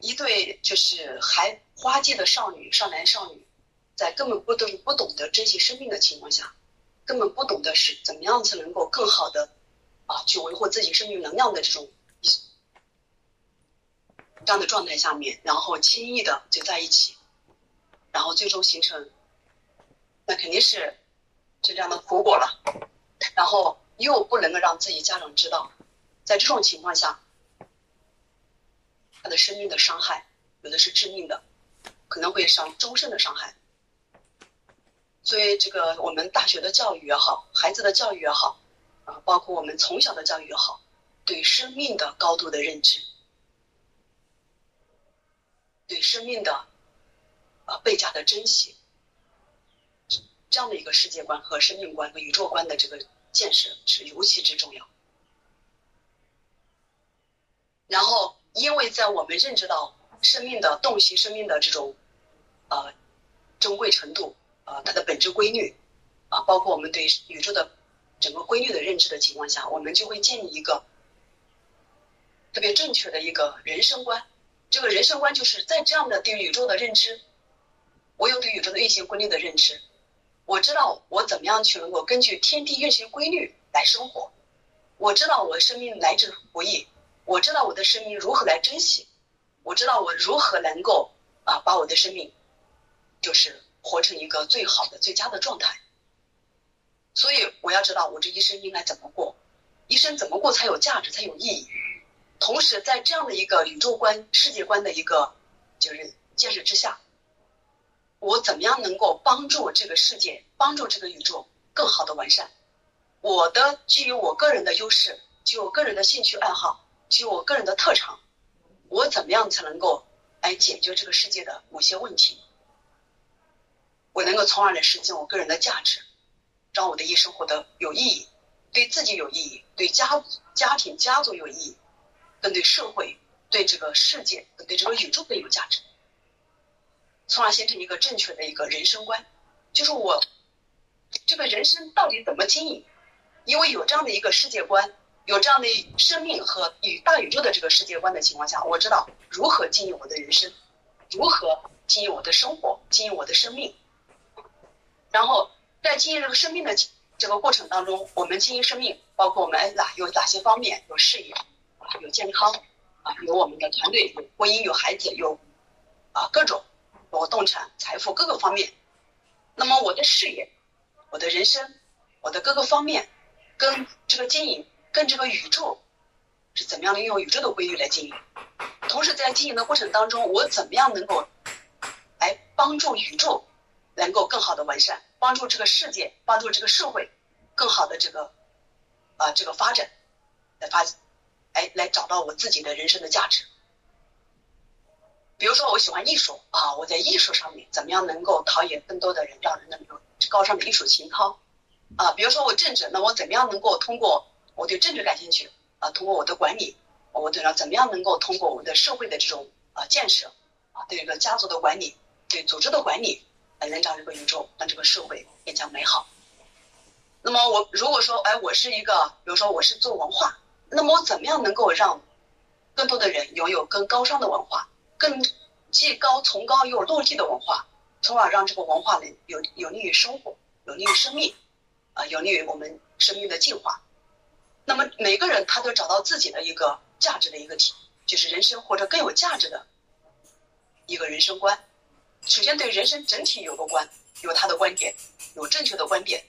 一对就是还花季的少女、少男、少女，在根本不懂不懂得珍惜生命的情况下，根本不懂得是怎么样才能够更好的啊去维护自己生命能量的这种这样的状态下面，然后轻易的就在一起，然后最终形成，那肯定是这样的苦果了。然后又不能够让自己家长知道，在这种情况下。他的生命的伤害，有的是致命的，可能会伤终身的伤害。所以，这个我们大学的教育也好，孩子的教育也好，啊，包括我们从小的教育也好，对生命的高度的认知，对生命的啊倍加的珍惜，这样的一个世界观和生命观和宇宙观的这个建设是尤其之重要。然后。因为在我们认知到生命的洞悉、生命的这种呃珍贵程度啊，它的本质规律啊，包括我们对宇宙的整个规律的认知的情况下，我们就会建立一个特别正确的一个人生观。这个人生观就是在这样的对宇宙的认知，我有对宇宙的运行规律的认知，我知道我怎么样去能够根据天地运行规律来生活，我知道我生命来之不易。我知道我的生命如何来珍惜，我知道我如何能够啊把我的生命，就是活成一个最好的、最佳的状态。所以我要知道我这一生应该怎么过，一生怎么过才有价值、才有意义。同时，在这样的一个宇宙观、世界观的一个就是建设之下，我怎么样能够帮助这个世界、帮助这个宇宙更好的完善？我的基于我个人的优势，基于我个人的兴趣爱好。就我个人的特长，我怎么样才能够来解决这个世界的某些问题？我能够从而来实现我个人的价值，让我的一生活得有意义，对自己有意义，对家家庭家族有意义，更对社会、对这个世界、对这个宇宙更有价值，从而形成一个正确的一个人生观，就是我这个人生到底怎么经营？因为有这样的一个世界观。有这样的生命和与大宇宙的这个世界观的情况下，我知道如何经营我的人生，如何经营我的生活，经营我的生命。然后在经营这个生命的这个过程当中，我们经营生命，包括我们哪有哪些方面？有事业，有健康，啊，有我们的团队，有婚姻，有孩子，有啊各种，我动产、财富各个方面。那么我的事业，我的人生，我的各个方面，跟这个经营。跟这个宇宙是怎么样的用宇宙的规律来经营？同时在经营的过程当中，我怎么样能够来帮助宇宙能够更好的完善，帮助这个世界，帮助这个社会更好的这个啊这个发展来发，哎来找到我自己的人生的价值。比如说我喜欢艺术啊，我在艺术上面怎么样能够陶冶更多的人，让人能够高尚的艺术情操啊？比如说我政治，那我怎么样能够通过我对政治感兴趣啊，通过我的管理，我对了怎么样能够通过我们的社会的这种啊建设啊，对这个家族的管理，对组织的管理，来能让这个宇宙让这个社会更加美好。那么我如果说哎，我是一个，比如说我是做文化，那么我怎么样能够让更多的人拥有更高尚的文化，更既高崇高又落地的文化，从而让这个文化能有有利于生活，有利于生命啊，有利于我们生命的进化。那么每个人他都找到自己的一个价值的一个体，就是人生或者更有价值的一个人生观。首先对人生整体有个观，有他的观点，有正确的观点。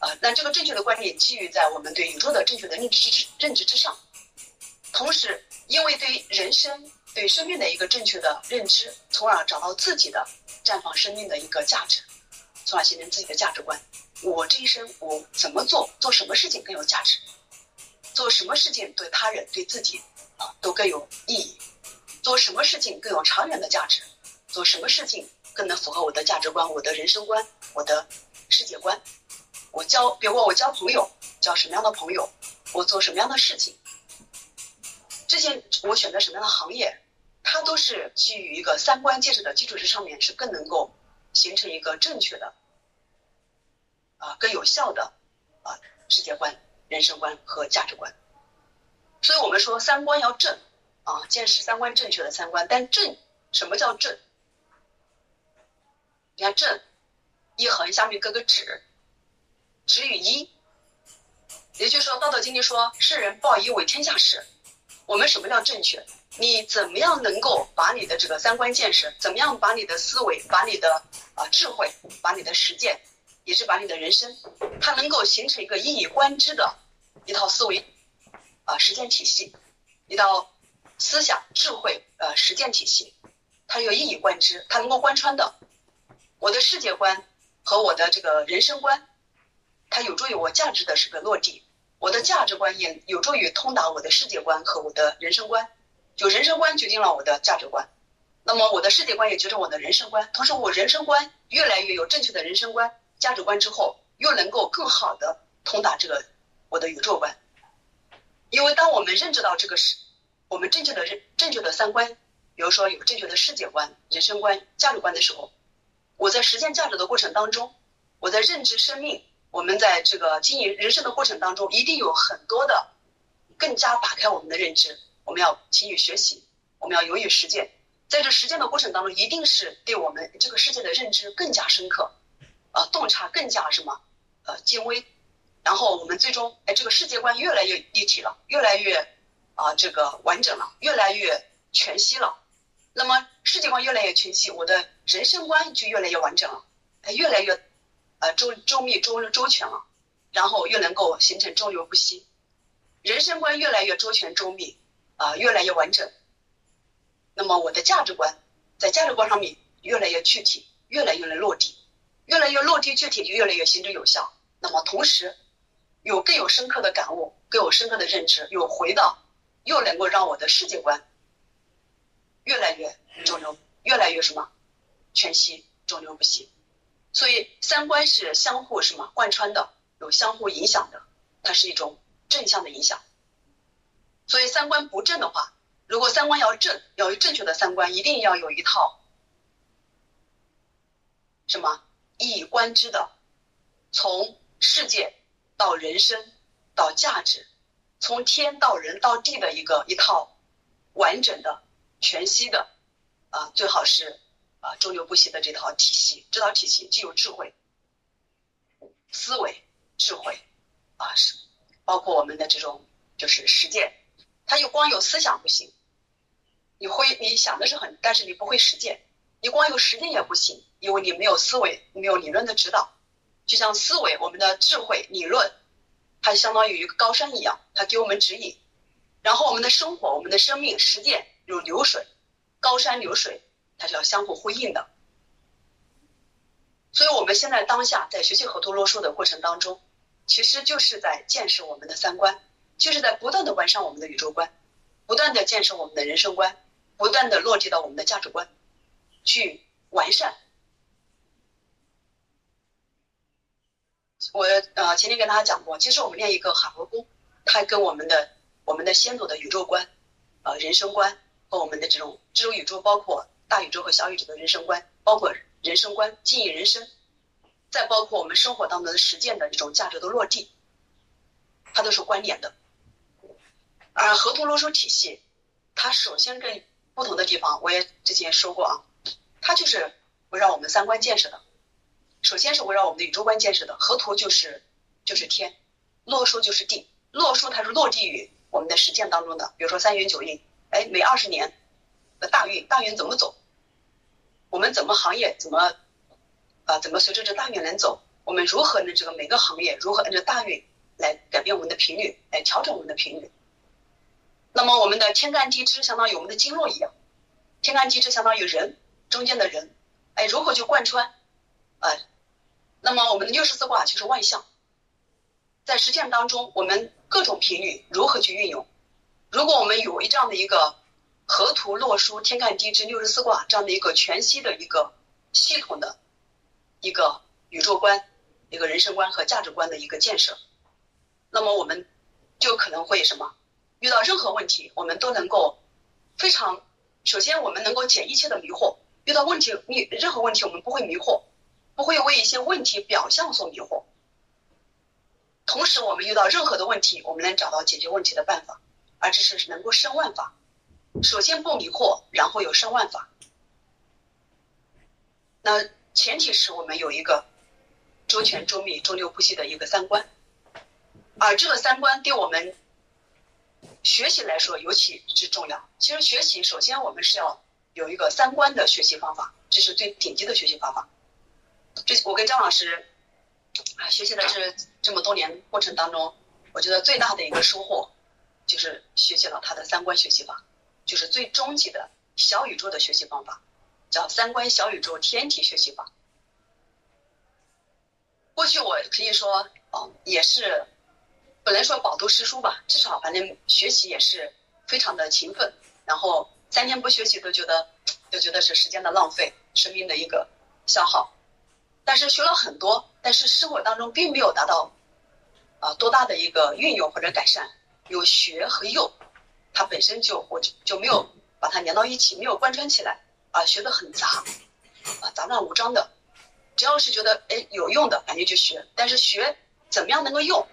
呃，那这个正确的观点基于在我们对宇宙的正确的认知之认知之上。同时，因为对人生对生命的一个正确的认知，从而找到自己的绽放生命的一个价值，从而形成自己的价值观。我这一生我怎么做，做什么事情更有价值？做什么事情对他人对自己啊都更有意义，做什么事情更有长远的价值，做什么事情更能符合我的价值观、我的人生观、我的世界观。我交，比如我交朋友，交什么样的朋友，我做什么样的事情，这些我选择什么样的行业，它都是基于一个三观建设的基础之上面，是更能够形成一个正确的啊更有效的啊世界观。人生观和价值观，所以我们说三观要正，啊，见识三观正确的三观。但正什么叫正？你看正一横下面搁个止，止与一，也就是说《道德经》里说“世人报以为天下事”。我们什么叫正确？你怎么样能够把你的这个三观见识，怎么样把你的思维，把你的啊智慧，把你的实践，也是把你的人生，它能够形成一个一以贯之的一套思维啊实践体系，一套思想智慧呃实践体系，它有一以贯之，它能够贯穿的。我的世界观和我的这个人生观，它有助于我价值的这个落地，我的价值观也有助于通达我的世界观和我的人生观。就人生观决定了我的价值观，那么我的世界观也决定我的人生观。同时，我人生观越来越有正确的人生观、价值观之后，又能够更好的通达这个我的宇宙观。因为当我们认知到这个是我们正确的认正确的三观，比如说有正确的世界观、人生观、价值观的时候，我在实现价值的过程当中，我在认知生命，我们在这个经营人生的过程当中，一定有很多的更加打开我们的认知。我们要勤于学习，我们要勇于实践，在这实践的过程当中，一定是对我们这个世界的认知更加深刻，呃，洞察更加什么，呃，精微，然后我们最终，哎，这个世界观越来越立体了，越来越啊，这个完整了，越来越全息了。那么世界观越来越全息，我的人生观就越来越完整了，哎，越来越呃周周密周周全了，然后又能够形成周流不息，人生观越来越周全周密。啊，越来越完整。那么我的价值观在价值观上面越来越具体，越来越能落地，越来越落地具体，就越来越行之有效。那么同时有更有深刻的感悟，更有深刻的认知，有回到，又能够让我的世界观越来越中流，越来越什么全息，中流不息。所以三观是相互什么贯穿的，有相互影响的，它是一种正向的影响。所以三观不正的话，如果三观要正，要有正确的三观，一定要有一套什么一以贯之的，从世界到人生到价值，从天到人到地的一个一套完整的、全息的啊，最好是啊周流不息的这套体系。这套体系既有智慧、思维、智慧啊，是包括我们的这种就是实践。他又光有思想不行，你会你想的是很，但是你不会实践，你光有实践也不行，因为你没有思维，没有理论的指导。就像思维，我们的智慧理论，它相当于一个高山一样，它给我们指引。然后我们的生活，我们的生命实践有流水，高山流水，它是要相互呼应的。所以我们现在当下在学习河图洛书的过程当中，其实就是在建设我们的三观。就是在不断的完善我们的宇宙观，不断的建设我们的人生观，不断的落地到我们的价值观，去完善。我呃前天跟大家讲过，其实我们练一个海河功，它跟我们的我们的先祖的宇宙观、呃人生观和我们的这种这种宇宙，包括大宇宙和小宇宙的人生观，包括人生观经营人生，再包括我们生活当中的实践的这种价值的落地，它都是关联的。而河图洛书体系，它首先跟不同的地方，我也之前说过啊，它就是围绕我们三观建设的。首先是围绕我们的宇宙观建设的。河图就是就是天，洛书就是地。洛书它是落地于我们的实践当中的。比如说三元九运，哎，每二十年的大运，大运怎么走？我们怎么行业怎么啊？怎么随着这大运能走？我们如何呢？这个每个行业如何按照大运来改变我们的频率，来调整我们的频率？那么我们的天干地支相当于我们的经络一样，天干地支相当于人中间的人，哎，如何去贯穿？呃，那么我们的六十四卦就是万象，在实践当中，我们各种频率如何去运用？如果我们有一这样的一个河图洛书天干地支六十四卦这样的一个全息的一个系统的一个宇宙观、一个人生观和价值观的一个建设，那么我们就可能会什么？遇到任何问题，我们都能够非常首先，我们能够解一切的迷惑。遇到问题，你任何问题，我们不会迷惑，不会为一些问题表象所迷惑。同时，我们遇到任何的问题，我们能找到解决问题的办法，而这是能够胜万法。首先不迷惑，然后有生万法。那前提是我们有一个周全、周密、周六不息的一个三观，而这个三观对我们学习来说尤其之重要。其实学习首先我们是要有一个三观的学习方法，这是最顶级的学习方法。这我跟张老师啊学习的这这么多年过程当中，我觉得最大的一个收获就是学习了他的三观学习法。就是最终极的小宇宙的学习方法，叫三观小宇宙天体学习法。过去我可以说，哦，也是不能说饱读诗书吧，至少反正学习也是非常的勤奋。然后三天不学习都觉得，都觉得是时间的浪费，生命的一个消耗。但是学了很多，但是生活当中并没有达到啊多大的一个运用或者改善。有学和用。它本身就我就就没有把它连到一起，没有贯穿起来啊，学的很杂啊，杂乱无章的。只要是觉得哎有用的，感觉就学。但是学怎么样能够用？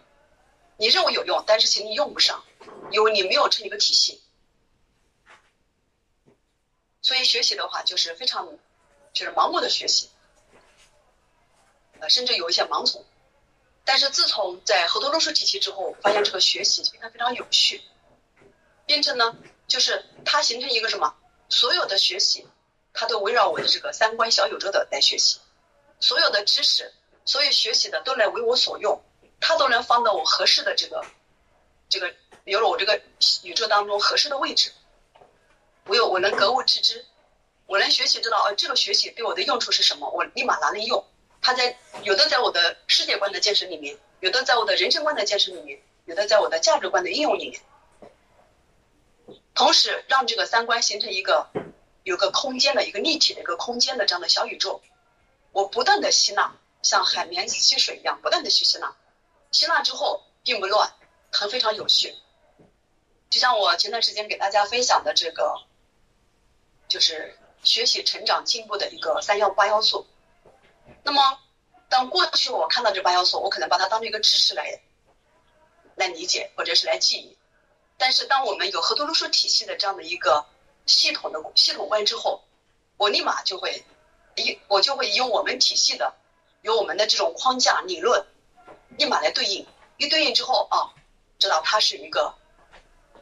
你认为有用，但是其实你用不上，因为你没有成一个体系。所以学习的话，就是非常就是盲目的学习，呃，甚至有一些盲从。但是自从在河多路数体系之后，发现这个学习非常非常有序。变成呢，就是它形成一个什么？所有的学习，它都围绕我的这个三观小宇宙的来学习，所有的知识，所有学习的都来为我所用，它都能放到我合适的这个，这个有了我这个宇宙当中合适的位置。我有我能格物致知，我能学习知道哦，这个学习对我的用处是什么，我立马拿来用。它在有的在我的世界观的建设里面，有的在我的人生观的建设里面，有的在我的价值观的应用里面。同时，让这个三观形成一个有个空间的一个立体的一个空间的这样的小宇宙，我不断的吸纳，像海绵吸水一样，不断的去吸纳，吸纳之后并不乱，很非常有序。就像我前段时间给大家分享的这个，就是学习、成长、进步的一个三要八要素。那么，当过去我看到这八要素，我可能把它当成一个知识来来理解，或者是来记忆。但是，当我们有合作路书体系的这样的一个系统的系统观之后，我立马就会一我就会用我们体系的，有我们的这种框架理论，立马来对应。一对应之后啊，知道它是一个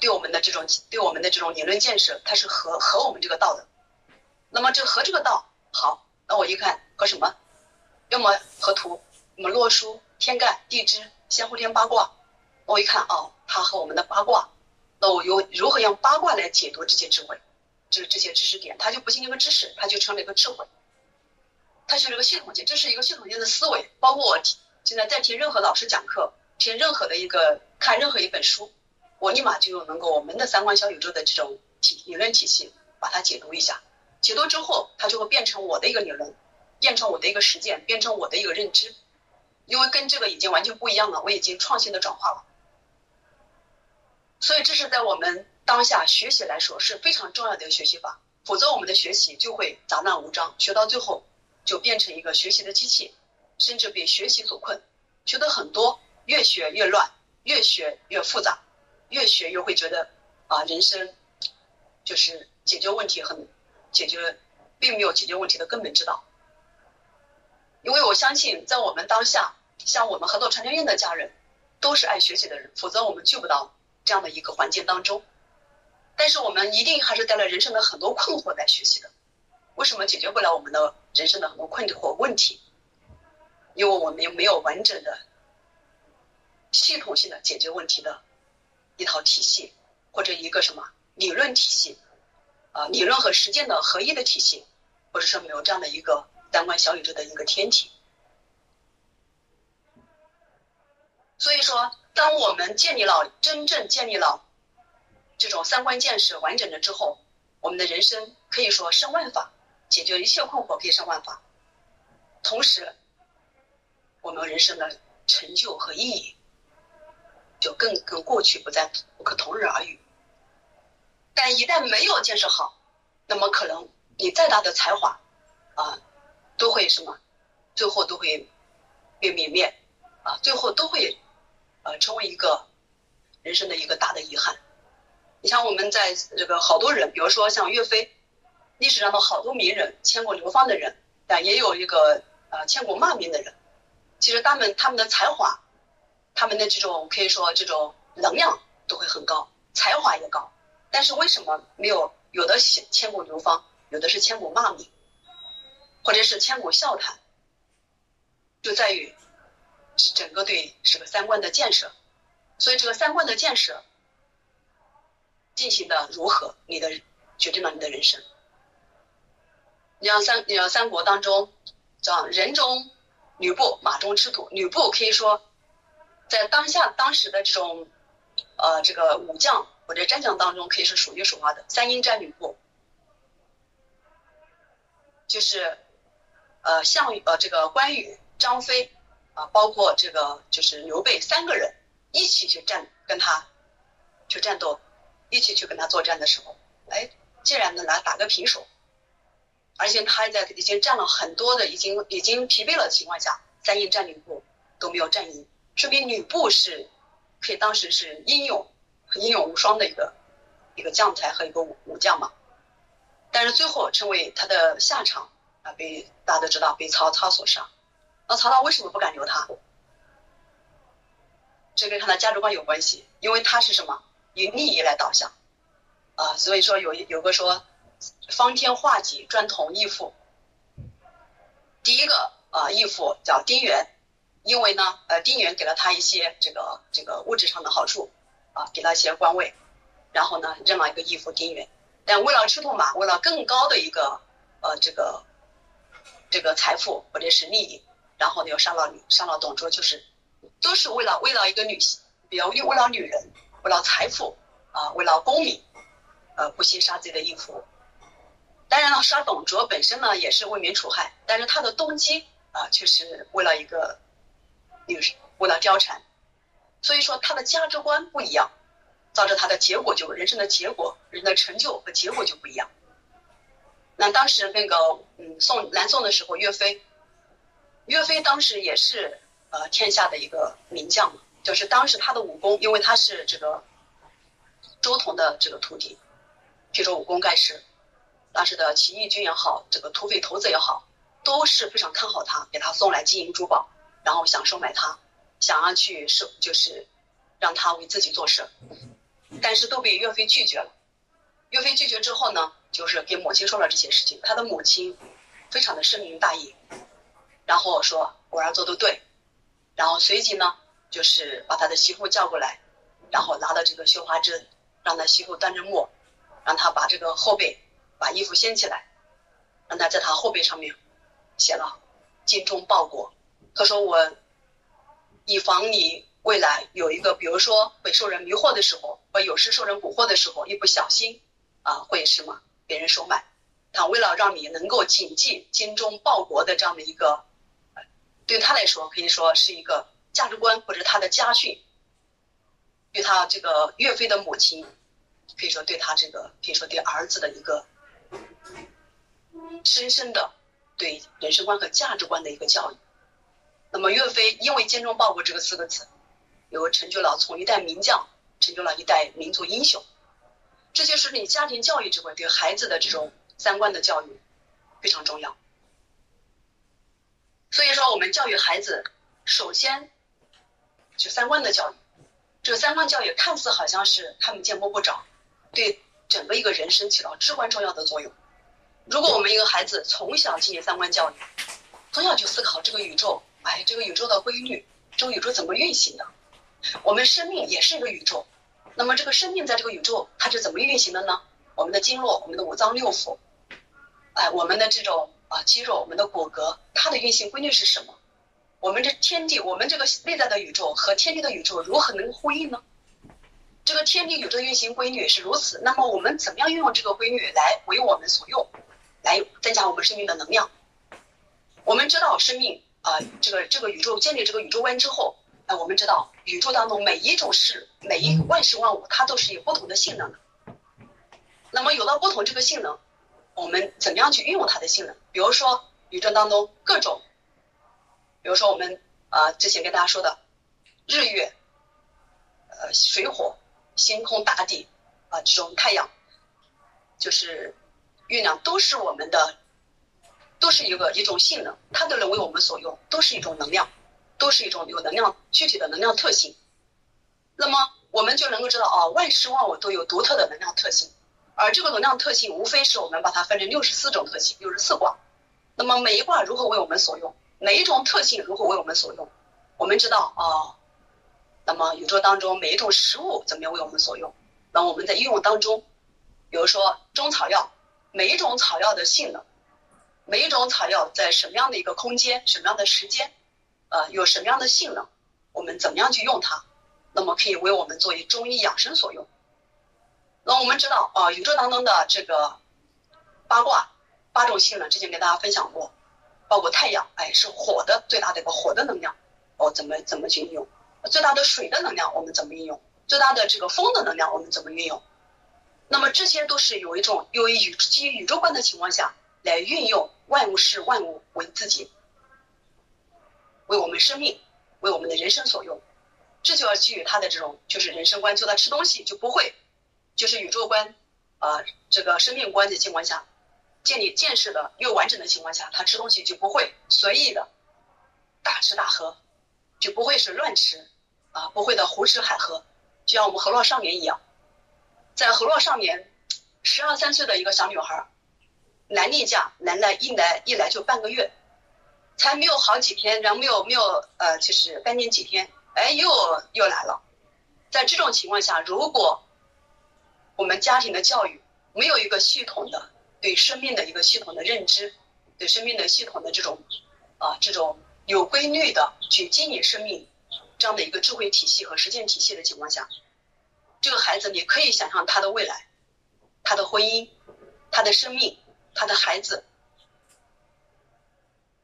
对我们的这种对我们的这种理论建设，它是合合我们这个道的。那么这合这个道好，那我一看和什么？要么合图，我们洛书、天干、地支、先后天八卦。我一看哦，它和我们的八卦。那我用如何用八卦来解读这些智慧，这这些知识点，它就不仅一个知识，它就成了一个智慧，它是一个系统性，这是一个系统性的思维。包括我现在在听任何老师讲课，听任何的一个看任何一本书，我立马就能够我们的三观小宇宙的这种体理论体系，把它解读一下。解读之后，它就会变成我的一个理论，变成我的一个实践，变成我的一个认知，因为跟这个已经完全不一样了，我已经创新的转化了。所以这是在我们当下学习来说是非常重要的一个学习法，否则我们的学习就会杂乱无章，学到最后就变成一个学习的机器，甚至被学习所困，学的很多，越学越乱，越学越复杂，越学越会觉得啊，人生就是解决问题很解决，并没有解决问题的根本之道。因为我相信，在我们当下，像我们合作传承院的家人，都是爱学习的人，否则我们聚不到。这样的一个环境当中，但是我们一定还是带了人生的很多困惑来学习的。为什么解决不了我们的人生的很多困惑问题？因为我们没有完整的、系统性的解决问题的一套体系，或者一个什么理论体系，啊，理论和实践的合一的体系，或者说没有这样的一个三观小宇宙的一个天体。所以说。当我们建立了真正建立了这种三观建设完整了之后，我们的人生可以说胜万法，解决一切困惑可以生万法。同时，我们人生的成就和意义就更跟过去不再不可同日而语。但一旦没有建设好，那么可能你再大的才华啊，都会什么，最后都会被泯灭啊，最后都会。呃，成为一个人生的一个大的遗憾。你像我们在这个好多人，比如说像岳飞，历史上的好多名人，千古流芳的人，但也有一个呃千古骂名的人。其实他们他们的才华，他们的这种可以说这种能量都会很高，才华也高。但是为什么没有有的千千古流芳，有的是千古骂名，或者是千古笑谈？就在于整个对这个三观的建设。所以这个三观的建设进行的如何，你的决定了你的人生。你像三，你像三国当中，叫人中吕布，马中吃土。吕布可以说在当下当时的这种呃这个武将或者战将当中，可以是数一数二的。三英战吕布，就是呃项羽呃这个关羽、张飞啊，包括这个就是刘备三个人。一起去战，跟他去战斗，一起去跟他作战的时候，哎，竟然能来打个平手，而且他在已经战了很多的，已经已经疲惫了的情况下，三英战吕布都没有战赢，说明吕布是可以当时是英勇、英勇无双的一个一个将才和一个武武将嘛。但是最后成为他的下场啊，被大家都知道被曹操所杀。那曹操为什么不敢留他？这跟他的价值观有关系，因为他是什么以利益来导向啊，所以说有有个说方天画戟专统义父，第一个啊义父叫丁原，因为呢呃丁原给了他一些这个这个物质上的好处啊，给他一些官位，然后呢认了一个义父丁原，但为了吃兔马，为了更高的一个呃这个这个财富或者是利益，然后呢又杀了杀了董卓，就是。都是为了为了一个女性，比如为了女人，为了财富啊，为了功名，呃，不惜杀自己的义父。当然了，杀董卓本身呢也是为民除害，但是他的动机啊却是为了一个女人，为了貂蝉。所以说他的价值观不一样，造成他的结果就人生的结果，人的成就和结果就不一样。那当时那个嗯宋南宋的时候，岳飞，岳飞当时也是。呃，天下的一个名将嘛，就是当时他的武功，因为他是这个周同的这个徒弟，据说武功盖世，当时的起义军也好，这个土匪头子也好，都是非常看好他，给他送来金银珠宝，然后想收买他，想要去收，就是让他为自己做事，但是都被岳飞拒绝了。岳飞拒绝之后呢，就是给母亲说了这些事情，他的母亲非常的深明大义，然后说我儿做的对。然后随即呢，就是把他的媳妇叫过来，然后拿到这个绣花针，让他媳妇端着墨，让他把这个后背把衣服掀起来，让他在他后背上面写了“精忠报国”。他说：“我以防你未来有一个，比如说会受人迷惑的时候，或有时受人蛊惑的时候，一不小心啊会什么被人收买。他为了让你能够谨记精忠报国的这样的一个。”对他来说，可以说是一个价值观，或者他的家训。对他这个岳飞的母亲，可以说对他这个，可以说对儿子的一个深深的对人生观和价值观的一个教育。那么岳飞因为“精忠报国”这个四个字，有成就了从一代名将，成就了一代民族英雄。这就是你家庭教育这块对孩子的这种三观的教育非常重要。所以说，我们教育孩子，首先就三观的教育。这个三观教育看似好像是看不见摸不着，对整个一个人生起到至关重要的作用。如果我们一个孩子从小进行三观教育，从小就思考这个宇宙，哎，这个宇宙的规律，这个宇宙怎么运行的？我们生命也是一个宇宙，那么这个生命在这个宇宙它是怎么运行的呢？我们的经络，我们的五脏六腑，哎，我们的这种。啊，肌肉，我们的骨骼，它的运行规律是什么？我们这天地，我们这个内在的宇宙和天地的宇宙如何能呼应呢？这个天地宇宙运行规律是如此，那么我们怎么样运用这个规律来为我们所用，来增加我们生命的能量？我们知道生命啊，这个这个宇宙建立这个宇宙观之后，啊，我们知道宇宙当中每一种事，每一万事万物，它都是有不同的性能的。那么有了不同这个性能。我们怎么样去运用它的性能？比如说宇宙当中各种，比如说我们啊之前跟大家说的日月，呃水火星空大地，啊，这种太阳，就是月亮，都是我们的，都是一个一种性能，它都能为我们所用，都是一种能量，都是一种有能量具体的能量特性。那么我们就能够知道啊，万事万物都有独特的能量特性，而这个能量特性无非是我们把它分成六十四种特性，六十四卦。那么每一卦如何为我们所用？每一种特性如何为我们所用？我们知道啊，那么宇宙当中每一种食物怎么样为我们所用？那我们在应用当中，比如说中草药，每一种草药的性能，每一种草药在什么样的一个空间、什么样的时间，呃，有什么样的性能，我们怎么样去用它？那么可以为我们作为中医养生所用。那我们知道啊，宇宙当中的这个八卦八种性能，之前跟大家分享过，包括太阳，哎，是火的最大的一个火的能量，哦，怎么怎么去应用？最大的水的能量我们怎么运用？最大的这个风的能量我们怎么运用？那么这些都是有一种由于宇基于宇宙观的情况下来运用万物是万物为自己，为我们生命，为我们的人生所用。这就要基于他的这种就是人生观，就他吃东西就不会，就是宇宙观，呃，这个生命观的情况下，建立见识的又完整的情况下，他吃东西就不会随意的大吃大喝，就不会是乱吃，啊，不会的胡吃海喝。就像我们河洛少年一样，在河洛少年，十二三岁的一个小女孩，来例假来了一来一来就半个月，才没有好几天，然后没有没有呃，就是半年几天，哎，又又来了。在这种情况下，如果我们家庭的教育没有一个系统的对生命的一个系统的认知，对生命的系统的这种啊这种有规律的去经营生命。这样的一个智慧体系和实践体系的情况下，这个孩子你可以想象他的未来，他的婚姻，他的生命，他的孩子，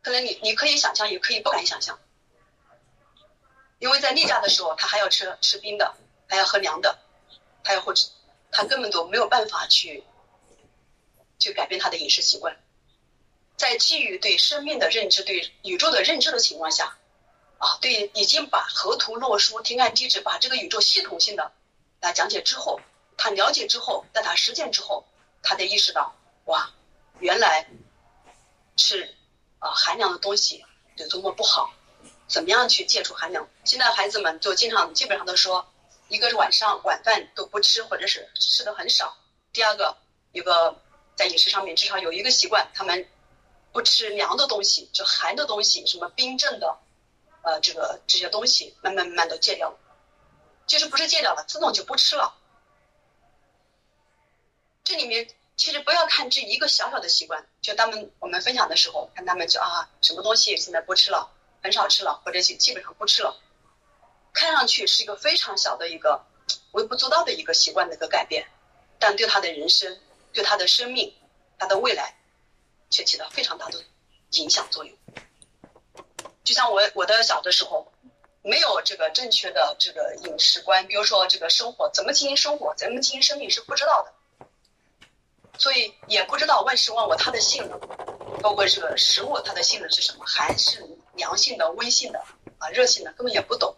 可能你你可以想象，也可以不敢想象，因为在例假的时候，他还要吃吃冰的，还要喝凉的，还要或者他根本都没有办法去去改变他的饮食习惯，在基于对生命的认知、对宇宙的认知的情况下。啊，对，已经把河图洛书、天干地支，把这个宇宙系统性的来讲解之后，他了解之后，在他实践之后，他才意识到，哇，原来是啊寒凉的东西有多么不好，怎么样去戒除寒凉？现在孩子们就经常基本上都说，一个是晚上晚饭都不吃，或者是吃的很少；第二个，有个在饮食上面至少有一个习惯，他们不吃凉的东西，就寒的东西，什么冰镇的。呃，这个这些东西慢慢慢慢都戒掉了，其实不是戒掉了，自动就不吃了。这里面其实不要看这一个小小的习惯，就他们我们分享的时候，看他们就啊，什么东西现在不吃了，很少吃了，或者基基本上不吃了，看上去是一个非常小的一个微不足道的一个习惯的一个改变，但对他的人生、对他的生命、他的未来，却起到非常大的影响作用。就像我我的小的时候，没有这个正确的这个饮食观，比如说这个生活怎么经营生活，怎么经营生命是不知道的，所以也不知道万事万物它的性能，包括这个食物它的性能是什么，寒是凉性的、温性的啊、热性的，根本也不懂。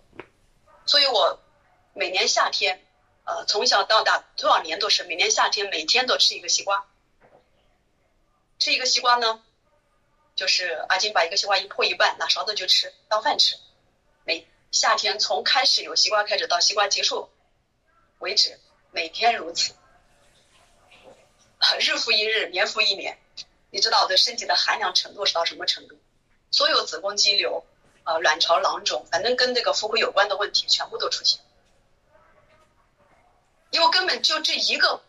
所以我每年夏天，呃，从小到大多少年都是每年夏天每天都吃一个西瓜，吃一个西瓜呢。就是阿金把一个西瓜一破一半，拿勺子就吃当饭吃。每夏天从开始有西瓜开始到西瓜结束为止，每天如此，日复一日，年复一年。你知道我的身体的寒凉程度是到什么程度？所有子宫肌瘤、啊卵巢囊肿，反正跟这个妇科有关的问题全部都出现。因为根本就这一个，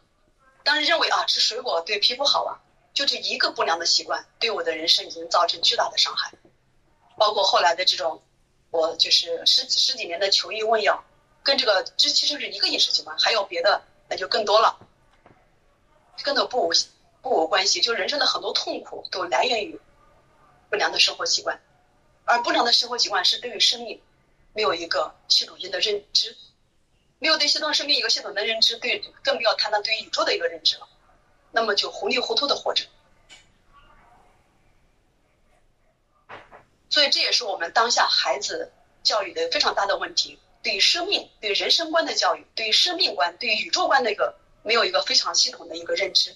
当时认为啊吃水果对皮肤好啊。就这一个不良的习惯，对我的人生已经造成巨大的伤害，包括后来的这种，我就是十十几年的求医问药，跟这个这其实是一个饮食习惯，还有别的那就更多了，跟都不无不无关系。就人生的很多痛苦都来源于不良的生活习惯，而不良的生活习惯是对于生命没有一个系统性的认知，没有对系统生命一个系统的认知，对更不要谈到对宇宙的一个认知了。那么就糊里糊涂的活着，所以这也是我们当下孩子教育的非常大的问题。对于生命、对于人生观的教育，对于生命观、对于宇宙观的一个没有一个非常系统的一个认知，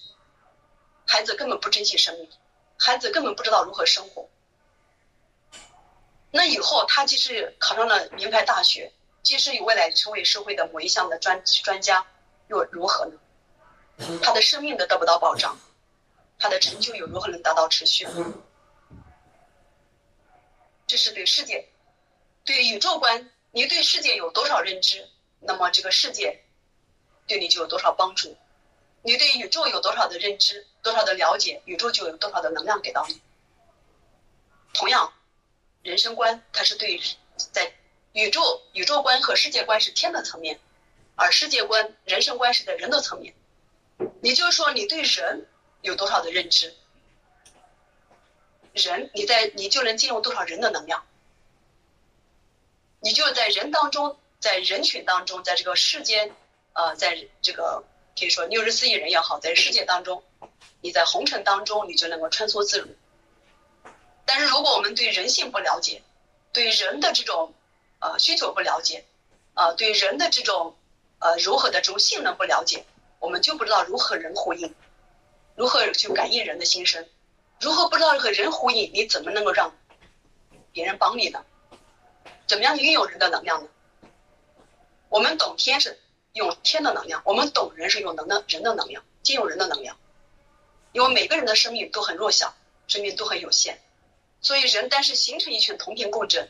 孩子根本不珍惜生命，孩子根本不知道如何生活。那以后他即使考上了名牌大学，即使有未来成为社会的某一项的专专家，又如何呢？他的生命都得不到保障，他的成就又如何能达到持续？这是对世界、对宇宙观，你对世界有多少认知，那么这个世界对你就有多少帮助。你对宇宙有多少的认知，多少的了解，宇宙就有多少的能量给到你。同样，人生观它是对在宇宙宇宙观和世界观是天的层面，而世界观、人生观是在人的层面。也就是说，你对人有多少的认知，人你在你就能进入多少人的能量，你就在人当中，在人群当中，在这个世间，呃，在这个可以说六十四亿人也好，在世界当中，你在红尘当中，你就能够穿梭自如。但是如果我们对人性不了解，对人的这种呃需求不了解，啊，对人的这种呃如何的这种性能不了解。我们就不知道如何人呼应，如何去感应人的心声，如何不知道和人呼应，你怎么能够让别人帮你呢？怎么样运用人的能量呢？我们懂天是用天的能量，我们懂人是用能的人的能量，借用人的能量。因为每个人的生命都很弱小，生命都很有限，所以人但是形成一群同频共振，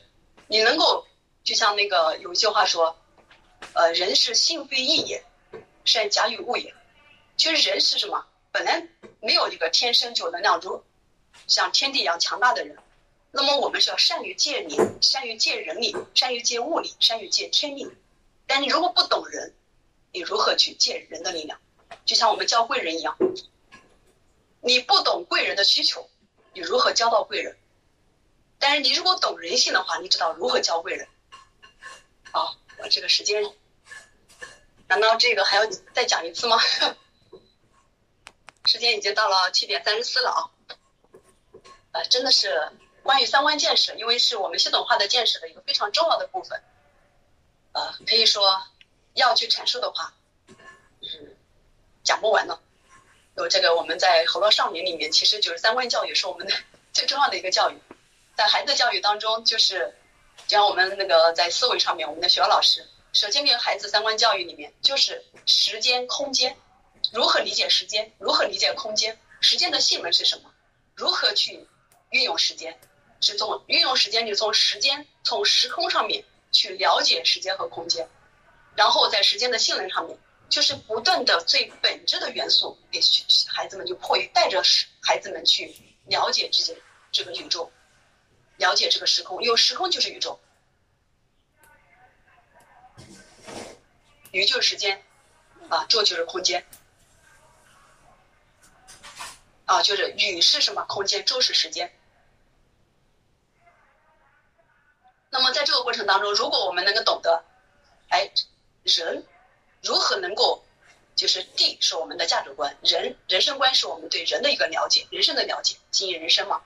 你能够就像那个有一句话说，呃，人是性非异也。善假与物也，其实人是什么？本来没有一个天生就能量如像天地一样强大的人。那么我们是要善于借力，善于借人力，善于借物力，善于借天力。但你如果不懂人，你如何去借人的力量？就像我们教贵人一样，你不懂贵人的需求，你如何教到贵人？但是你如果懂人性的话，你知道如何教贵人。好，我这个时间。难道这个还要再讲一次吗？时间已经到了七点三十四了啊！呃，真的是关于三观建设，因为是我们系统化的建设的一个非常重要的部分。呃，可以说要去阐述的话，是讲不完的。有这个我们在很多少年里面，其实就是三观教育是我们的 最重要的一个教育，在孩子教育当中，就是就像我们那个在思维上面，我们的学校老师。首先，给孩子三观教育里面就是时间、空间，如何理解时间，如何理解空间，时间的性能是什么，如何去运用时间，是从运用时间，就从时间、从时空上面去了解时间和空间，然后在时间的性能上面，就是不断的最本质的元素给孩子们就迫于带着孩子们去了解这些这个宇宙，了解这个时空，有时空就是宇宙。宇就是时间，啊，宙就是空间，啊，就是宇是什么空间，宙是时间。那么在这个过程当中，如果我们能够懂得，哎，人如何能够，就是地是我们的价值观，人人生观是我们对人的一个了解，人生的了解，经营人生嘛。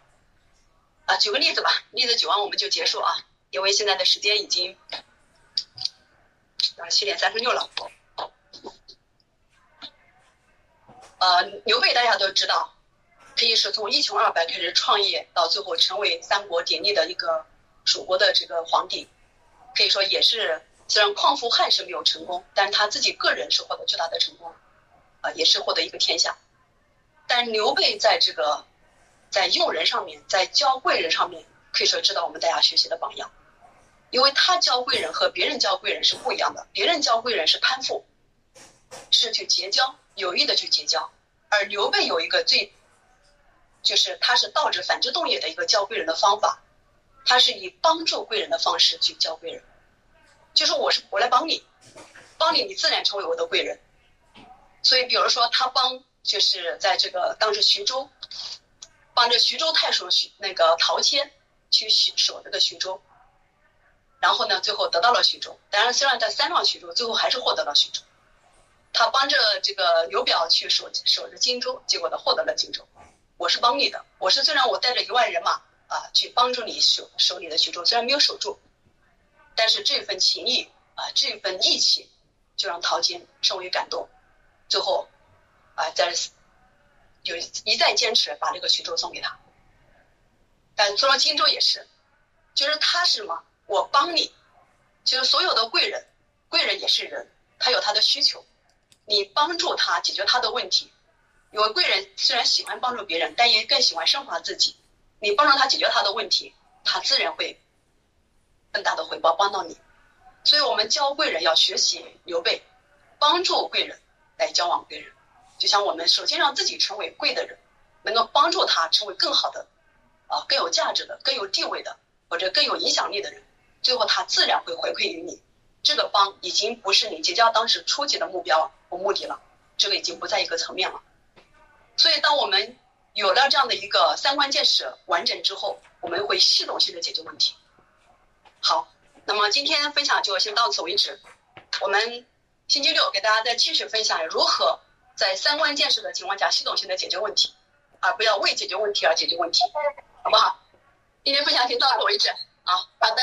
啊，举个例子吧，例子举完我们就结束啊，因为现在的时间已经。啊，七点三十六了。呃，刘备大家都知道，可以是从一穷二白开始创业，到最后成为三国鼎立的一个蜀国的这个皇帝，可以说也是虽然匡扶汉室没有成功，但是他自己个人是获得巨大的成功，啊，也是获得一个天下。但刘备在这个在用人上面，在教贵人上面，可以说知道我们大家学习的榜样。因为他教贵人和别人教贵人是不一样的，别人教贵人是攀附，是去结交，有意的去结交，而刘备有一个最，就是他是倒置反之动也的一个教贵人的方法，他是以帮助贵人的方式去教贵人，就是我是我来帮你，帮你你自然成为我的贵人，所以比如说他帮就是在这个当时徐州，帮着徐州太守徐那个陶谦去守这个徐州。然后呢，最后得到了徐州。当然，虽然在三让徐州，最后还是获得了徐州。他帮着这个刘表去守守着荆州，结果他获得了荆州。我是帮你的，我是虽然我带着一万人马啊去帮助你守守你的徐州，虽然没有守住，但是这份情谊啊，这份义气，就让陶谦甚为感动。最后啊，在就一再坚持把这个徐州送给他。但做到荆州也是，就是他是什么？我帮你，就是所有的贵人，贵人也是人，他有他的需求，你帮助他解决他的问题。有贵人虽然喜欢帮助别人，但也更喜欢升华自己。你帮助他解决他的问题，他自然会更大的回报帮到你。所以我们教贵人要学习刘备，帮助贵人来交往贵人。就像我们首先让自己成为贵的人，能够帮助他成为更好的。啊，更有价值的、更有地位的，或者更有影响力的人，最后他自然会回馈于你。这个帮已经不是你结交当时初级的目标和目的了，这个已经不在一个层面了。所以，当我们有了这样的一个三观见识完整之后，我们会系统性的解决问题。好，那么今天分享就先到此为止。我们星期六给大家再继续分享如何在三观建设的情况下系统性的解决问题，而不要为解决问题而解决问题。好不好？今天分享先到此为止。好，好的。